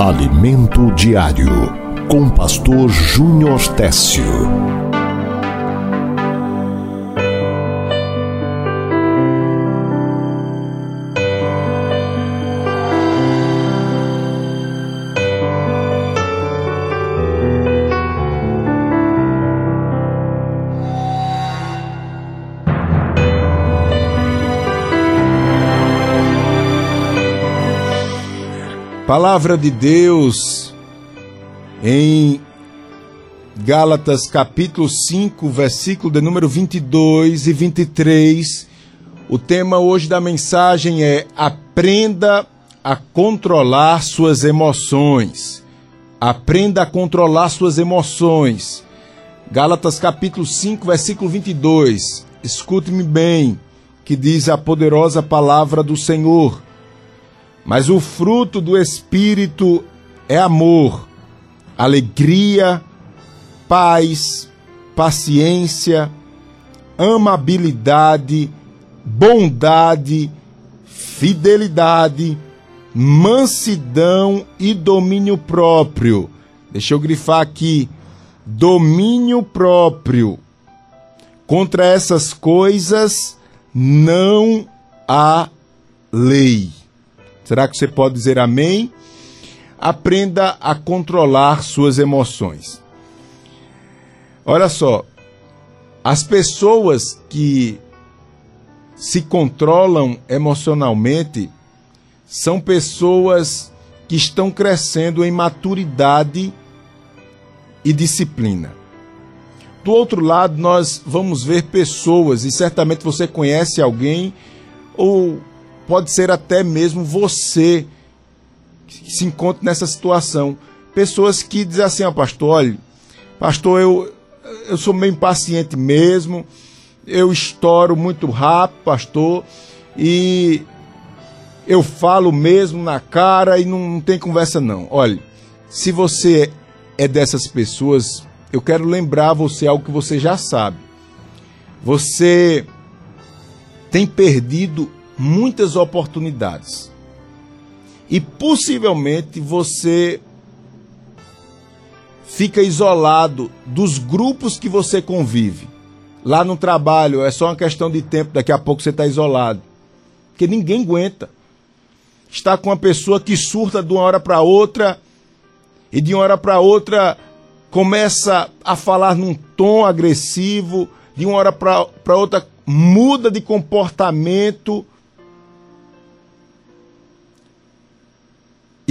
Alimento Diário, com Pastor Júnior Técio. Palavra de Deus em Gálatas capítulo 5, versículo de número 22 e 23. O tema hoje da mensagem é Aprenda a controlar suas emoções. Aprenda a controlar suas emoções. Gálatas capítulo 5, versículo 22. Escute-me bem, que diz a poderosa palavra do Senhor. Mas o fruto do Espírito é amor, alegria, paz, paciência, amabilidade, bondade, fidelidade, mansidão e domínio próprio. Deixa eu grifar aqui: domínio próprio. Contra essas coisas não há lei. Será que você pode dizer amém? Aprenda a controlar suas emoções. Olha só, as pessoas que se controlam emocionalmente são pessoas que estão crescendo em maturidade e disciplina. Do outro lado, nós vamos ver pessoas, e certamente você conhece alguém, ou pode ser até mesmo você que se encontra nessa situação. Pessoas que dizem assim, ó, pastor, olha, pastor, eu, eu sou meio impaciente mesmo, eu estouro muito rápido, pastor, e eu falo mesmo na cara e não, não tem conversa não. Olha, se você é dessas pessoas, eu quero lembrar você algo que você já sabe. Você tem perdido muitas oportunidades. E possivelmente você fica isolado dos grupos que você convive. Lá no trabalho é só uma questão de tempo, daqui a pouco você está isolado. Porque ninguém aguenta. Está com uma pessoa que surta de uma hora para outra e de uma hora para outra começa a falar num tom agressivo, de uma hora para outra muda de comportamento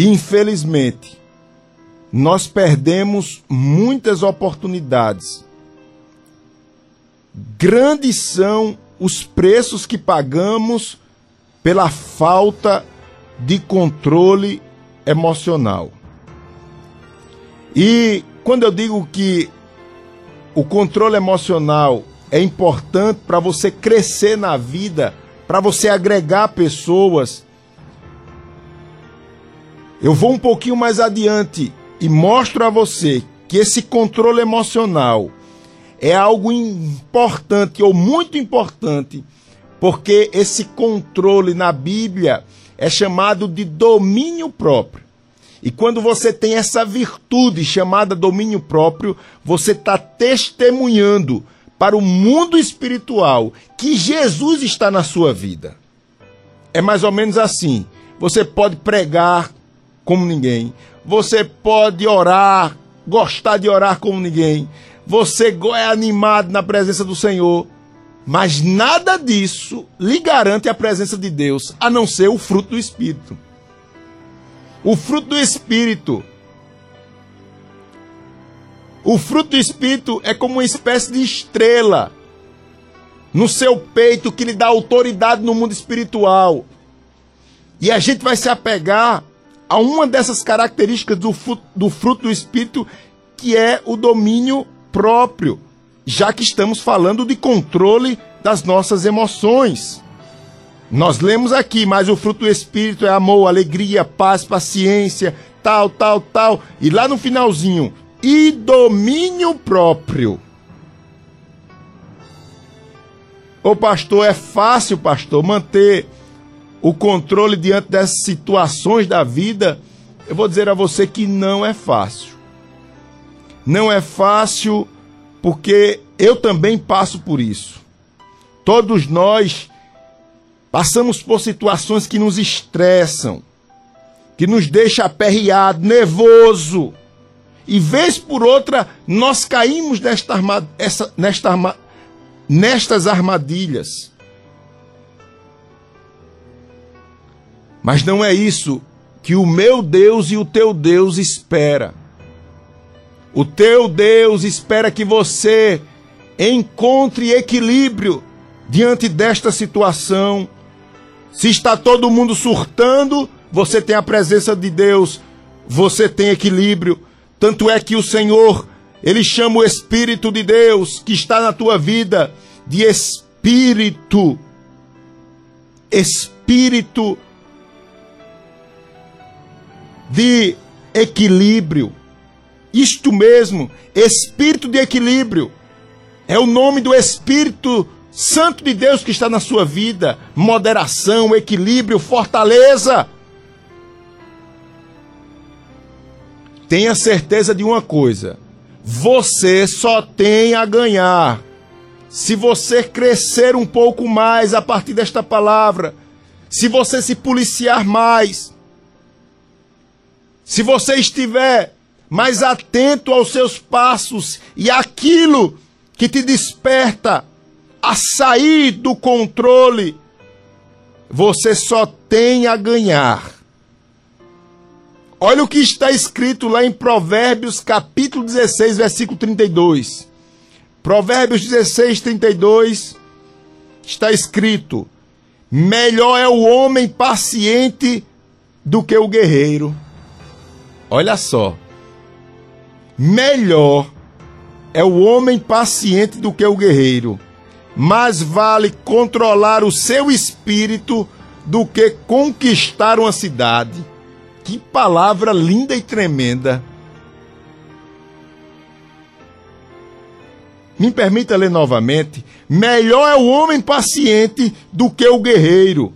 Infelizmente, nós perdemos muitas oportunidades. Grandes são os preços que pagamos pela falta de controle emocional. E quando eu digo que o controle emocional é importante para você crescer na vida, para você agregar pessoas, eu vou um pouquinho mais adiante e mostro a você que esse controle emocional é algo importante ou muito importante, porque esse controle na Bíblia é chamado de domínio próprio. E quando você tem essa virtude chamada domínio próprio, você está testemunhando para o mundo espiritual que Jesus está na sua vida. É mais ou menos assim. Você pode pregar como ninguém. Você pode orar, gostar de orar como ninguém. Você é animado na presença do Senhor. Mas nada disso lhe garante a presença de Deus, a não ser o fruto do Espírito. O fruto do Espírito. O fruto do Espírito é como uma espécie de estrela no seu peito que lhe dá autoridade no mundo espiritual. E a gente vai se apegar a uma dessas características do, do fruto do Espírito, que é o domínio próprio, já que estamos falando de controle das nossas emoções. Nós lemos aqui, mas o fruto do Espírito é amor, alegria, paz, paciência, tal, tal, tal. E lá no finalzinho, e domínio próprio. Ô pastor, é fácil, pastor, manter o controle diante dessas situações da vida, eu vou dizer a você que não é fácil. Não é fácil porque eu também passo por isso. Todos nós passamos por situações que nos estressam, que nos deixa aperreado, nervoso. E vez por outra, nós caímos nesta essa, nesta nestas armadilhas. Mas não é isso que o meu Deus e o teu Deus espera. O teu Deus espera que você encontre equilíbrio diante desta situação. Se está todo mundo surtando, você tem a presença de Deus, você tem equilíbrio. Tanto é que o Senhor, ele chama o Espírito de Deus que está na tua vida de Espírito. Espírito de equilíbrio. Isto mesmo, espírito de equilíbrio. É o nome do Espírito Santo de Deus que está na sua vida. Moderação, equilíbrio, fortaleza. Tenha certeza de uma coisa: você só tem a ganhar se você crescer um pouco mais a partir desta palavra, se você se policiar mais, se você estiver mais atento aos seus passos e aquilo que te desperta a sair do controle, você só tem a ganhar. Olha o que está escrito lá em Provérbios, capítulo 16, versículo 32. Provérbios 16, 32 está escrito: Melhor é o homem paciente do que o guerreiro. Olha só. Melhor é o homem paciente do que o guerreiro. Mais vale controlar o seu espírito do que conquistar uma cidade. Que palavra linda e tremenda. Me permita ler novamente. Melhor é o homem paciente do que o guerreiro.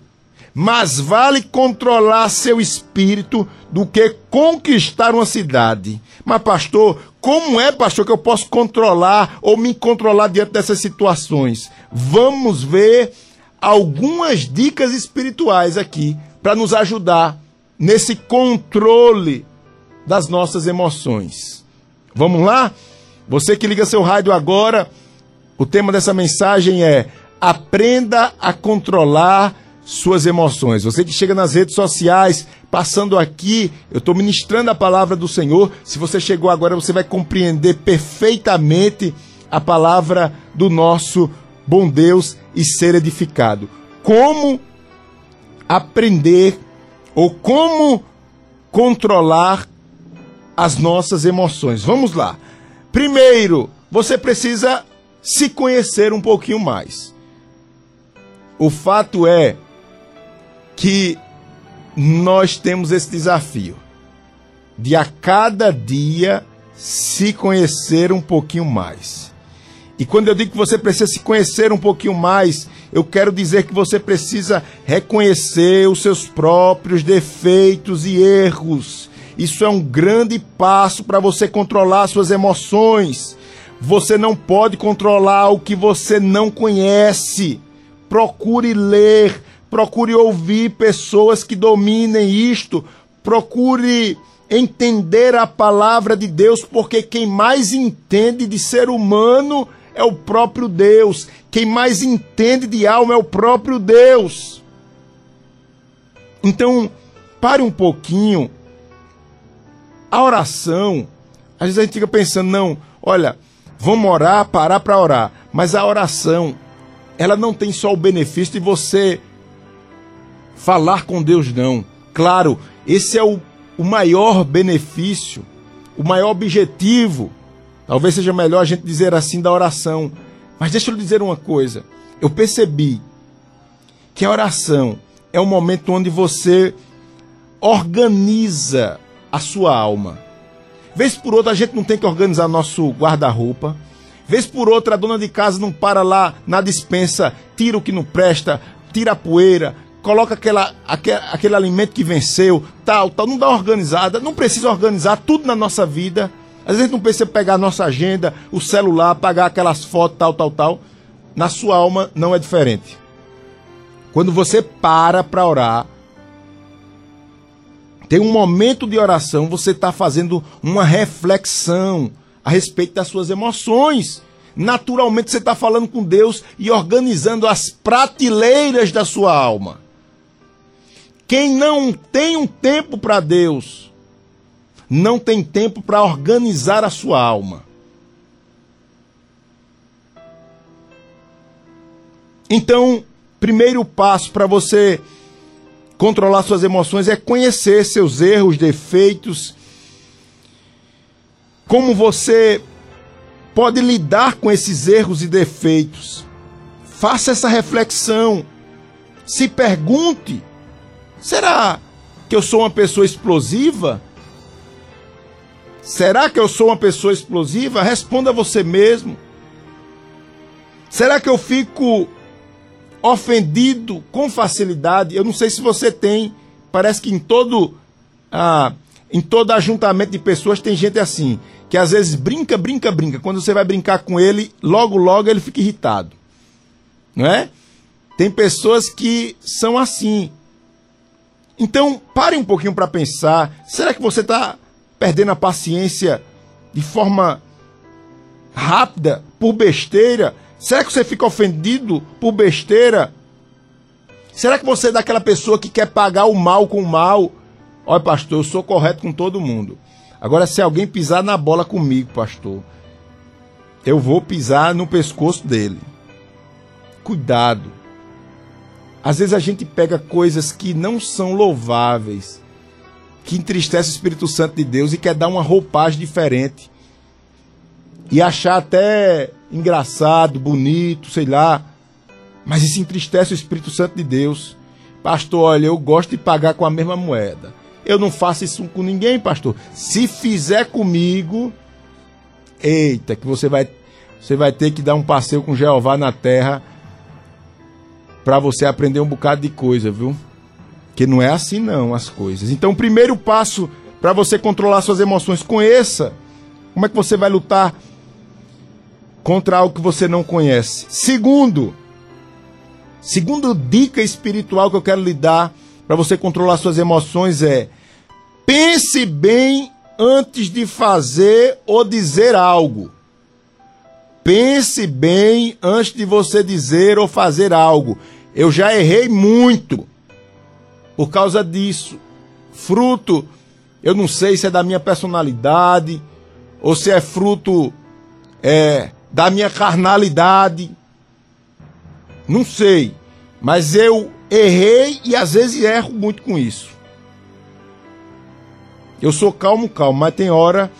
Mas vale controlar seu espírito do que conquistar uma cidade. Mas, pastor, como é, pastor, que eu posso controlar ou me controlar diante dessas situações? Vamos ver algumas dicas espirituais aqui para nos ajudar nesse controle das nossas emoções. Vamos lá? Você que liga seu rádio agora, o tema dessa mensagem é: aprenda a controlar suas emoções. Você que chega nas redes sociais, passando aqui, eu estou ministrando a palavra do Senhor. Se você chegou agora, você vai compreender perfeitamente a palavra do nosso bom Deus e ser edificado. Como aprender ou como controlar as nossas emoções. Vamos lá. Primeiro, você precisa se conhecer um pouquinho mais. O fato é que nós temos esse desafio de a cada dia se conhecer um pouquinho mais. E quando eu digo que você precisa se conhecer um pouquinho mais, eu quero dizer que você precisa reconhecer os seus próprios defeitos e erros. Isso é um grande passo para você controlar suas emoções. Você não pode controlar o que você não conhece. Procure ler, procure ouvir pessoas que dominem isto, procure entender a palavra de Deus, porque quem mais entende de ser humano é o próprio Deus, quem mais entende de alma é o próprio Deus. Então, pare um pouquinho. A oração, às vezes a gente fica pensando, não, olha, vamos orar, parar para orar, mas a oração, ela não tem só o benefício de você falar com Deus, não. Claro, esse é o, o maior benefício, o maior objetivo. Talvez seja melhor a gente dizer assim da oração. Mas deixa eu lhe dizer uma coisa. Eu percebi que a oração é um momento onde você organiza a sua alma. Vez por outra a gente não tem que organizar nosso guarda-roupa. Vez por outra a dona de casa não para lá na dispensa, tira o que não presta, tira a poeira, coloca aquela, aquele, aquele alimento que venceu, tal, tal, não dá organizada, não precisa organizar tudo na nossa vida. Às vezes não precisa pegar a nossa agenda, o celular, apagar aquelas fotos, tal, tal, tal. Na sua alma não é diferente. Quando você para para orar, tem um momento de oração, você está fazendo uma reflexão a respeito das suas emoções. Naturalmente você está falando com Deus e organizando as prateleiras da sua alma. Quem não tem um tempo para Deus, não tem tempo para organizar a sua alma. Então, primeiro passo para você controlar suas emoções é conhecer seus erros, defeitos, como você pode lidar com esses erros e defeitos. Faça essa reflexão. Se pergunte: será que eu sou uma pessoa explosiva? Será que eu sou uma pessoa explosiva? Responda você mesmo. Será que eu fico ofendido com facilidade? Eu não sei se você tem. Parece que em todo ah, em todo ajuntamento de pessoas tem gente assim, que às vezes brinca, brinca, brinca. Quando você vai brincar com ele, logo, logo ele fica irritado. Não é? Tem pessoas que são assim. Então, pare um pouquinho para pensar. Será que você está perdendo a paciência de forma rápida, por besteira? Será que você fica ofendido por besteira? Será que você é daquela pessoa que quer pagar o mal com o mal? Olha, pastor, eu sou correto com todo mundo. Agora, se alguém pisar na bola comigo, pastor, eu vou pisar no pescoço dele. Cuidado. Às vezes a gente pega coisas que não são louváveis que entristece o Espírito Santo de Deus e quer dar uma roupagem diferente. E achar até engraçado, bonito, sei lá. Mas isso entristece o Espírito Santo de Deus. Pastor, olha, eu gosto de pagar com a mesma moeda. Eu não faço isso com ninguém, pastor. Se fizer comigo, eita, que você vai, você vai ter que dar um passeio com Jeová na terra para você aprender um bocado de coisa, viu? Que não é assim não as coisas. Então, o primeiro passo para você controlar suas emoções, conheça como é que você vai lutar contra algo que você não conhece. Segundo, segundo dica espiritual que eu quero lhe dar para você controlar suas emoções é pense bem antes de fazer ou dizer algo. Pense bem antes de você dizer ou fazer algo. Eu já errei muito por causa disso. Fruto, eu não sei se é da minha personalidade ou se é fruto é, da minha carnalidade. Não sei. Mas eu errei e às vezes erro muito com isso. Eu sou calmo, calmo, mas tem hora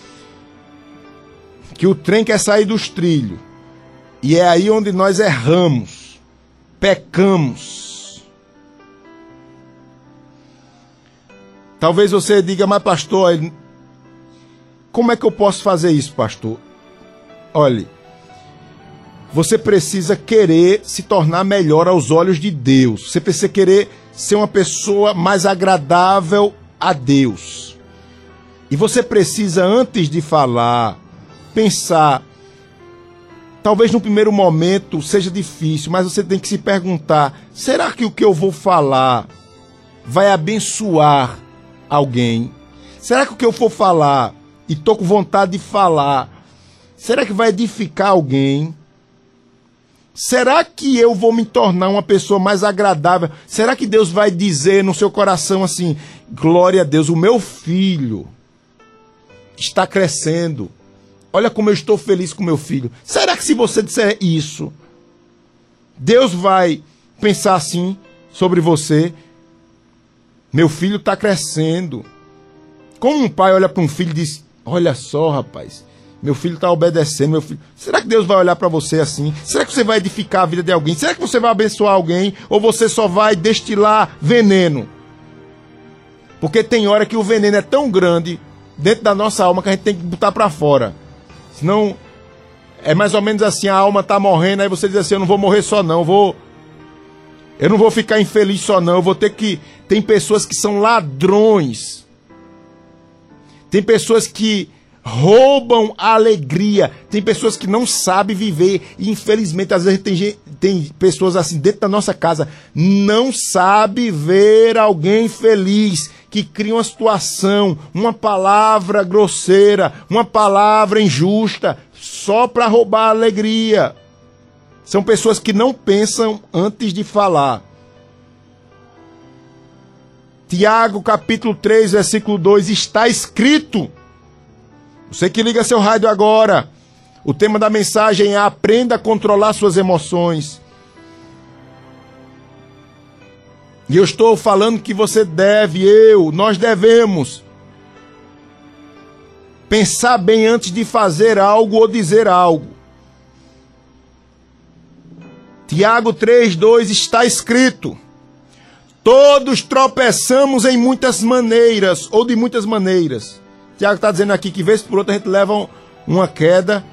que o trem quer sair dos trilhos. E é aí onde nós erramos, pecamos. Talvez você diga, mas pastor, como é que eu posso fazer isso, pastor? Olhe, você precisa querer se tornar melhor aos olhos de Deus. Você precisa querer ser uma pessoa mais agradável a Deus. E você precisa, antes de falar, pensar. Talvez no primeiro momento seja difícil, mas você tem que se perguntar: será que o que eu vou falar vai abençoar alguém? Será que o que eu for falar e tô com vontade de falar, será que vai edificar alguém? Será que eu vou me tornar uma pessoa mais agradável? Será que Deus vai dizer no seu coração assim: glória a Deus, o meu filho está crescendo. Olha como eu estou feliz com meu filho. Será que se você disser isso, Deus vai pensar assim sobre você? Meu filho está crescendo. Como um pai olha para um filho e diz: Olha só, rapaz, meu filho está obedecendo. Meu filho... Será que Deus vai olhar para você assim? Será que você vai edificar a vida de alguém? Será que você vai abençoar alguém? Ou você só vai destilar veneno? Porque tem hora que o veneno é tão grande dentro da nossa alma que a gente tem que botar para fora. Senão, é mais ou menos assim: a alma está morrendo, aí você diz assim: Eu não vou morrer só, não, vou Eu não vou ficar infeliz só não, eu vou ter que tem pessoas que são ladrões. Tem pessoas que roubam a alegria. Tem pessoas que não sabem viver. E infelizmente, às vezes, tem, tem pessoas assim dentro da nossa casa, não sabe ver alguém feliz, que cria uma situação, uma palavra grosseira, uma palavra injusta, só para roubar a alegria. São pessoas que não pensam antes de falar. Tiago capítulo 3, versículo 2, está escrito você que liga seu rádio agora. O tema da mensagem é aprenda a controlar suas emoções. E eu estou falando que você deve, eu, nós devemos pensar bem antes de fazer algo ou dizer algo. Tiago 3:2 está escrito: Todos tropeçamos em muitas maneiras ou de muitas maneiras. Tiago está dizendo aqui que, vez por outra, a gente leva uma queda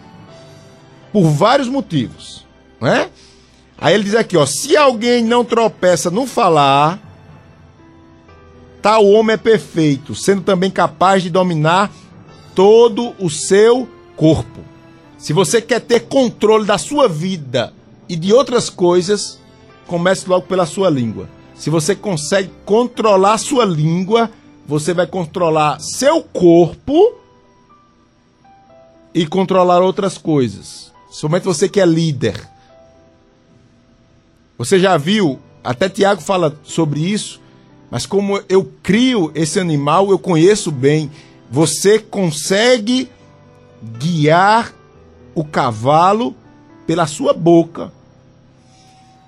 por vários motivos. Né? Aí ele diz aqui, ó, se alguém não tropeça no falar, tal homem é perfeito, sendo também capaz de dominar todo o seu corpo. Se você quer ter controle da sua vida e de outras coisas, comece logo pela sua língua. Se você consegue controlar a sua língua, você vai controlar seu corpo e controlar outras coisas. Somente você que é líder. Você já viu, até Tiago fala sobre isso, mas como eu crio esse animal, eu conheço bem. Você consegue guiar o cavalo pela sua boca.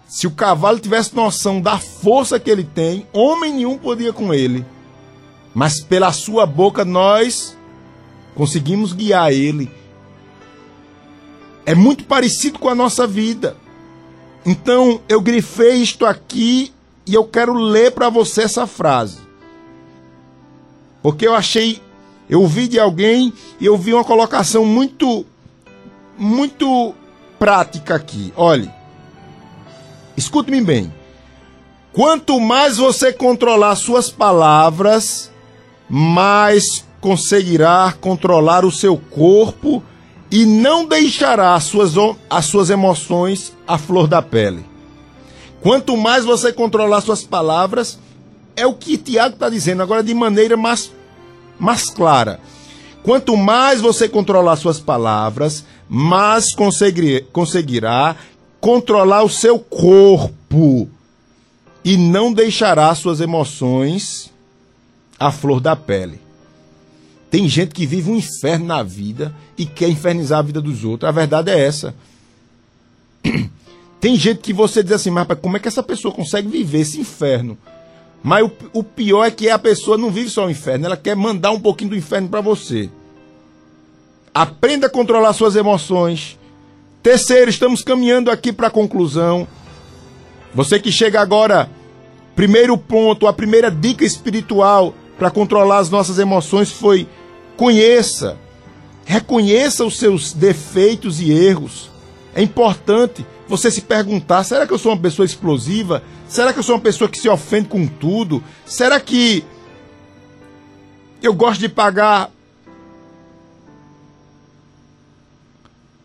Se o cavalo tivesse noção da força que ele tem, homem nenhum podia com ele mas pela sua boca nós conseguimos guiar ele. É muito parecido com a nossa vida. Então eu grifei isto aqui e eu quero ler para você essa frase. Porque eu achei, eu ouvi de alguém e eu vi uma colocação muito, muito prática aqui. Olhe, escute-me bem. Quanto mais você controlar suas palavras, mas conseguirá controlar o seu corpo e não deixará as suas, as suas emoções à flor da pele. Quanto mais você controlar suas palavras, é o que Tiago está dizendo, agora de maneira mais, mais clara. Quanto mais você controlar suas palavras, mais conseguir, conseguirá controlar o seu corpo e não deixará suas emoções a flor da pele. Tem gente que vive um inferno na vida e quer infernizar a vida dos outros. A verdade é essa. Tem gente que você diz assim, mas como é que essa pessoa consegue viver esse inferno? Mas o, o pior é que a pessoa não vive só o inferno, ela quer mandar um pouquinho do inferno para você. Aprenda a controlar suas emoções. Terceiro, estamos caminhando aqui para a conclusão. Você que chega agora, primeiro ponto, a primeira dica espiritual para controlar as nossas emoções foi conheça, reconheça os seus defeitos e erros. É importante você se perguntar: será que eu sou uma pessoa explosiva? Será que eu sou uma pessoa que se ofende com tudo? Será que eu gosto de pagar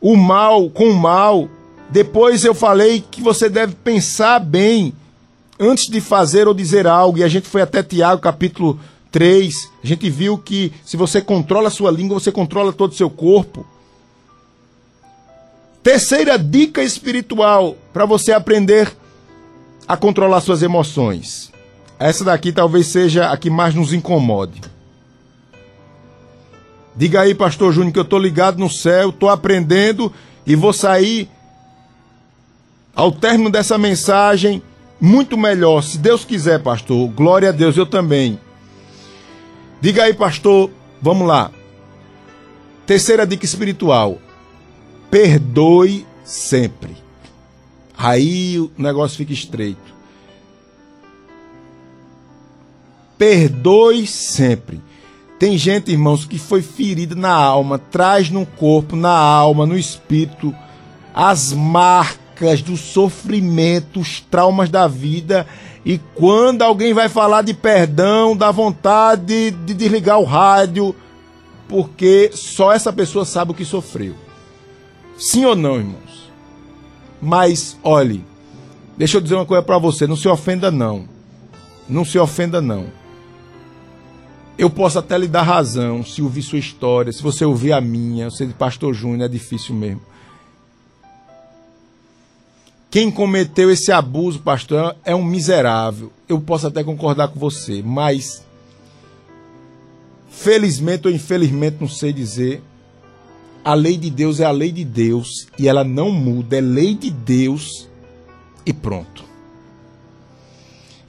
o mal com o mal? Depois eu falei que você deve pensar bem antes de fazer ou dizer algo, e a gente foi até Tiago, capítulo 3, a gente viu que se você controla a sua língua, você controla todo o seu corpo. Terceira dica espiritual para você aprender a controlar suas emoções. Essa daqui talvez seja a que mais nos incomode. Diga aí, pastor Júnior, que eu estou ligado no céu, estou aprendendo e vou sair ao término dessa mensagem muito melhor, se Deus quiser, pastor. Glória a Deus, eu também. Diga aí, pastor, vamos lá. Terceira dica espiritual: perdoe sempre. Aí o negócio fica estreito. Perdoe sempre. Tem gente, irmãos, que foi ferida na alma, traz no corpo, na alma, no espírito, as marcas do sofrimento, os traumas da vida. E quando alguém vai falar de perdão, dá vontade de, de desligar o rádio, porque só essa pessoa sabe o que sofreu. Sim ou não, irmãos? Mas, olhe, deixa eu dizer uma coisa para você: não se ofenda, não. Não se ofenda, não. Eu posso até lhe dar razão se ouvir sua história, se você ouvir a minha, você de Pastor Júnior, é difícil mesmo. Quem cometeu esse abuso, pastor, é um miserável. Eu posso até concordar com você, mas felizmente ou infelizmente, não sei dizer, a lei de Deus é a lei de Deus e ela não muda, é lei de Deus e pronto.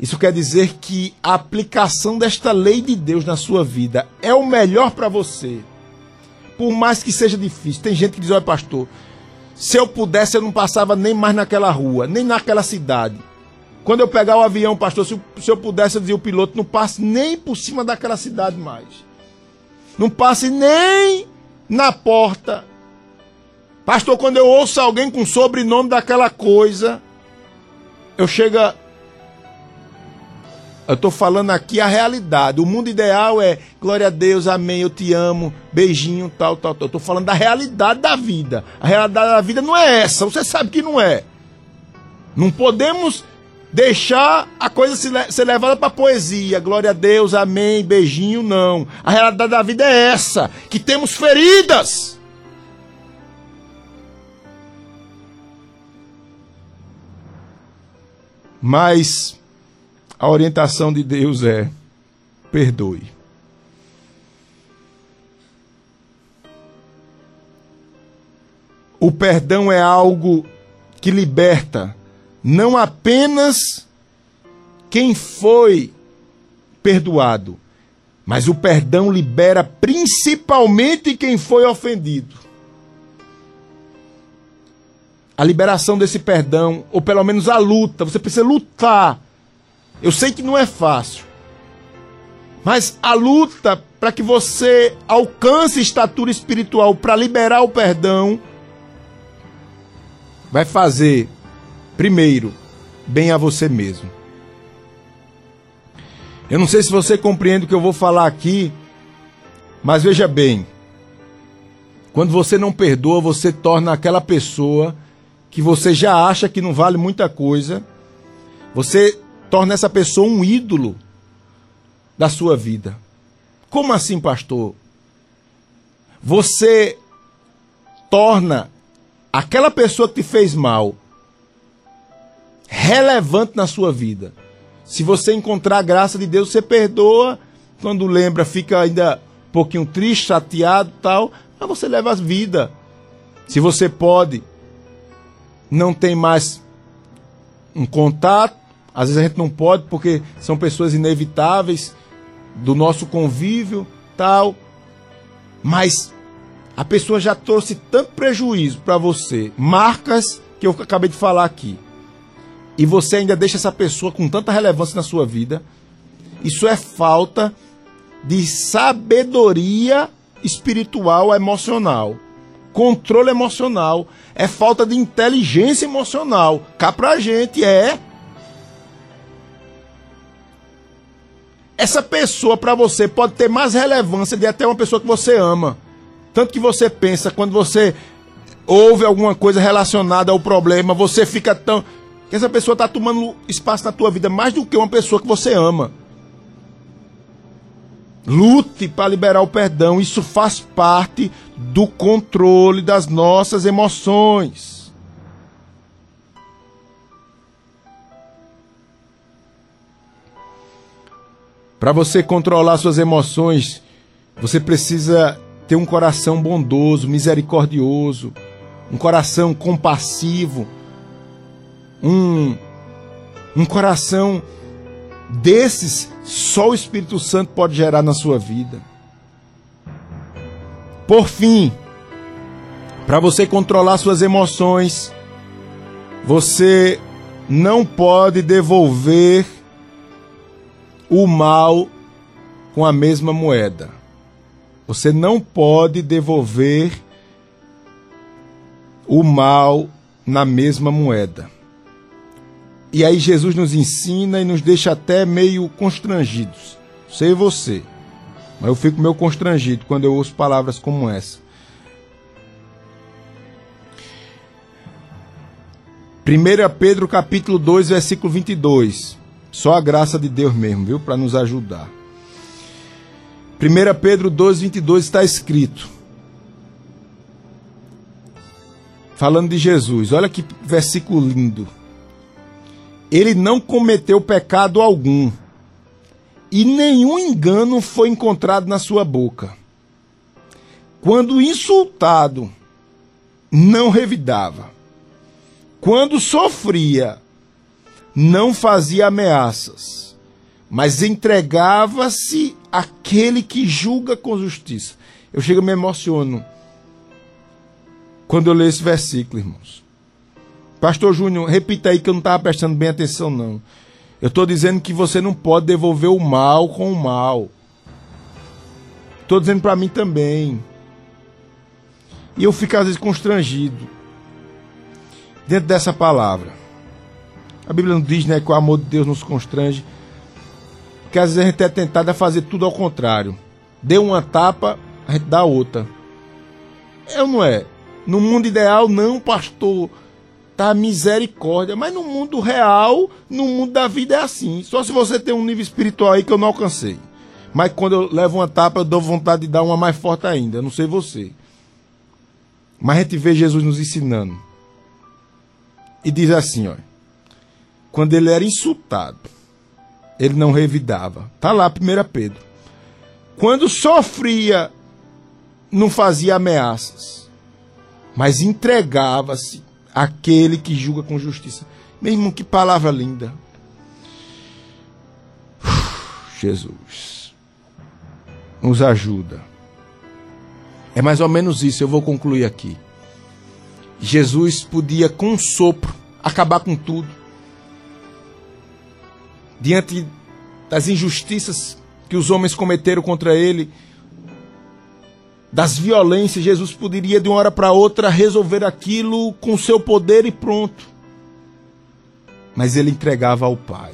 Isso quer dizer que a aplicação desta lei de Deus na sua vida é o melhor para você. Por mais que seja difícil. Tem gente que diz: olha, pastor, se eu pudesse, eu não passava nem mais naquela rua, nem naquela cidade. Quando eu pegar o avião, pastor, se, eu pudesse, eu dizia o piloto, não passe nem por cima daquela cidade mais. Não passe nem na porta. Pastor, quando eu ouço alguém com sobrenome daquela coisa, eu chego eu estou falando aqui a realidade. O mundo ideal é glória a Deus, amém, eu te amo, beijinho, tal, tal, tal. Eu estou falando da realidade da vida. A realidade da vida não é essa, você sabe que não é. Não podemos deixar a coisa ser levada para poesia. Glória a Deus, amém, beijinho, não. A realidade da vida é essa, que temos feridas. Mas a orientação de Deus é: perdoe. O perdão é algo que liberta não apenas quem foi perdoado, mas o perdão libera principalmente quem foi ofendido. A liberação desse perdão, ou pelo menos a luta, você precisa lutar eu sei que não é fácil. Mas a luta para que você alcance estatura espiritual para liberar o perdão vai fazer, primeiro, bem a você mesmo. Eu não sei se você compreende o que eu vou falar aqui, mas veja bem: quando você não perdoa, você torna aquela pessoa que você já acha que não vale muita coisa, você torna essa pessoa um ídolo da sua vida. Como assim, pastor? Você torna aquela pessoa que te fez mal relevante na sua vida. Se você encontrar a graça de Deus, você perdoa. Quando lembra, fica ainda um pouquinho triste, chateado tal. Mas você leva a vida. Se você pode, não tem mais um contato, às vezes a gente não pode porque são pessoas inevitáveis do nosso convívio, tal. Mas a pessoa já trouxe tanto prejuízo para você, marcas que eu acabei de falar aqui. E você ainda deixa essa pessoa com tanta relevância na sua vida. Isso é falta de sabedoria espiritual emocional. Controle emocional. É falta de inteligência emocional. Cá pra gente é essa pessoa para você pode ter mais relevância de até uma pessoa que você ama. Tanto que você pensa, quando você ouve alguma coisa relacionada ao problema, você fica tão. que essa pessoa está tomando espaço na tua vida mais do que uma pessoa que você ama. Lute para liberar o perdão, isso faz parte do controle das nossas emoções. Para você controlar suas emoções, você precisa ter um coração bondoso, misericordioso, um coração compassivo, um, um coração desses só o Espírito Santo pode gerar na sua vida. Por fim, para você controlar suas emoções, você não pode devolver o mal com a mesma moeda. Você não pode devolver o mal na mesma moeda. E aí Jesus nos ensina e nos deixa até meio constrangidos. Sei você, mas eu fico meio constrangido quando eu ouço palavras como essa. 1 Pedro capítulo 2, versículo 22. Só a graça de Deus mesmo, viu, para nos ajudar. 1 Pedro 2, 22 está escrito. Falando de Jesus, olha que versículo lindo. Ele não cometeu pecado algum, e nenhum engano foi encontrado na sua boca. Quando insultado, não revidava quando sofria, não fazia ameaças, mas entregava-se àquele que julga com justiça. Eu chego e me emociono quando eu leio esse versículo, irmãos. Pastor Júnior, repita aí que eu não estava prestando bem atenção, não. Eu estou dizendo que você não pode devolver o mal com o mal. Estou dizendo para mim também. E eu fico às vezes constrangido dentro dessa palavra. A Bíblia não diz né, que o amor de Deus nos constrange, que às vezes a gente é tentado a fazer tudo ao contrário. Deu uma tapa, a gente dá outra. É ou não é? No mundo ideal, não, pastor. Tá misericórdia. Mas no mundo real, no mundo da vida é assim. Só se você tem um nível espiritual aí que eu não alcancei. Mas quando eu levo uma tapa, eu dou vontade de dar uma mais forte ainda. Não sei você. Mas a gente vê Jesus nos ensinando e diz assim, ó. Quando ele era insultado, ele não revidava. Tá lá 1 Pedro. Quando sofria, não fazia ameaças, mas entregava-se àquele que julga com justiça. Mesmo que palavra linda. Jesus, nos ajuda. É mais ou menos isso, eu vou concluir aqui. Jesus podia, com um sopro, acabar com tudo. Diante das injustiças que os homens cometeram contra ele, das violências, Jesus poderia de uma hora para outra resolver aquilo com seu poder e pronto. Mas ele entregava ao Pai.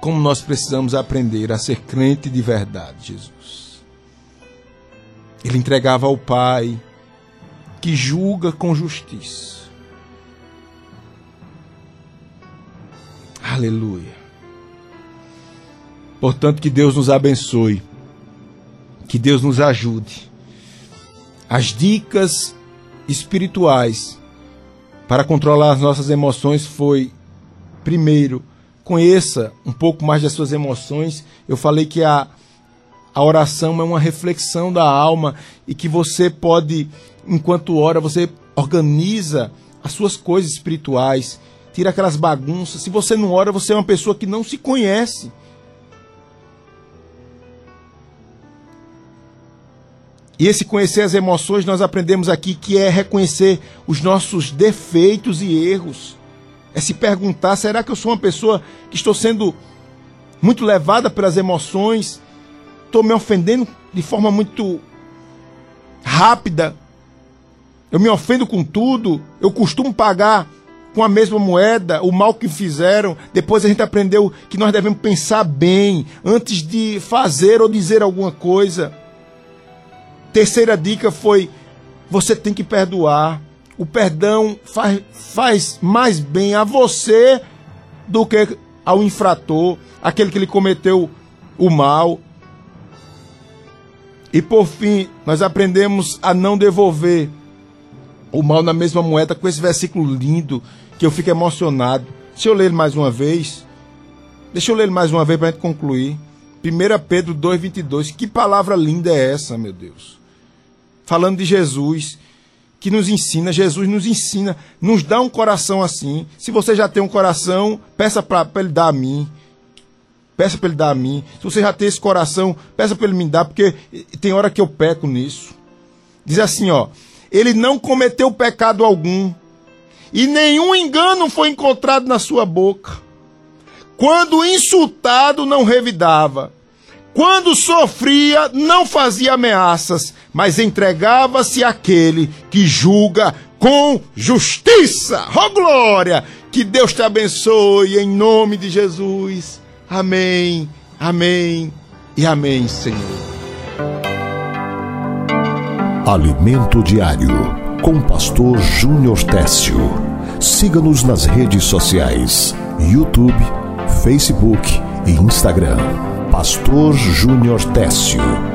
Como nós precisamos aprender a ser crente de verdade, Jesus. Ele entregava ao Pai que julga com justiça. Aleluia. Portanto, que Deus nos abençoe. Que Deus nos ajude. As dicas espirituais para controlar as nossas emoções foi primeiro, conheça um pouco mais das suas emoções. Eu falei que a a oração é uma reflexão da alma e que você pode, enquanto ora, você organiza as suas coisas espirituais, tira aquelas bagunças. Se você não ora, você é uma pessoa que não se conhece. E esse conhecer as emoções, nós aprendemos aqui que é reconhecer os nossos defeitos e erros. É se perguntar: será que eu sou uma pessoa que estou sendo muito levada pelas emoções? estou me ofendendo de forma muito rápida. Eu me ofendo com tudo. Eu costumo pagar com a mesma moeda o mal que fizeram. Depois a gente aprendeu que nós devemos pensar bem antes de fazer ou dizer alguma coisa. Terceira dica foi: você tem que perdoar. O perdão faz, faz mais bem a você do que ao infrator, aquele que lhe cometeu o mal. E por fim, nós aprendemos a não devolver o mal na mesma moeda com esse versículo lindo que eu fico emocionado. Deixa eu ler ele mais uma vez. Deixa eu ler ele mais uma vez para gente concluir. 1 Pedro 2,22. Que palavra linda é essa, meu Deus? Falando de Jesus, que nos ensina, Jesus nos ensina, nos dá um coração assim. Se você já tem um coração, peça para ele dar a mim. Peça para ele dar a mim. Se você já tem esse coração, peça para ele me dar, porque tem hora que eu peco nisso. Diz assim, ó: Ele não cometeu pecado algum, e nenhum engano foi encontrado na sua boca. Quando insultado, não revidava. Quando sofria, não fazia ameaças, mas entregava-se àquele que julga com justiça. Oh glória! Que Deus te abençoe em nome de Jesus. Amém, amém e amém, Senhor. Alimento Diário com o Pastor Júnior Técio. Siga-nos nas redes sociais: YouTube, Facebook e Instagram. Pastor Júnior Técio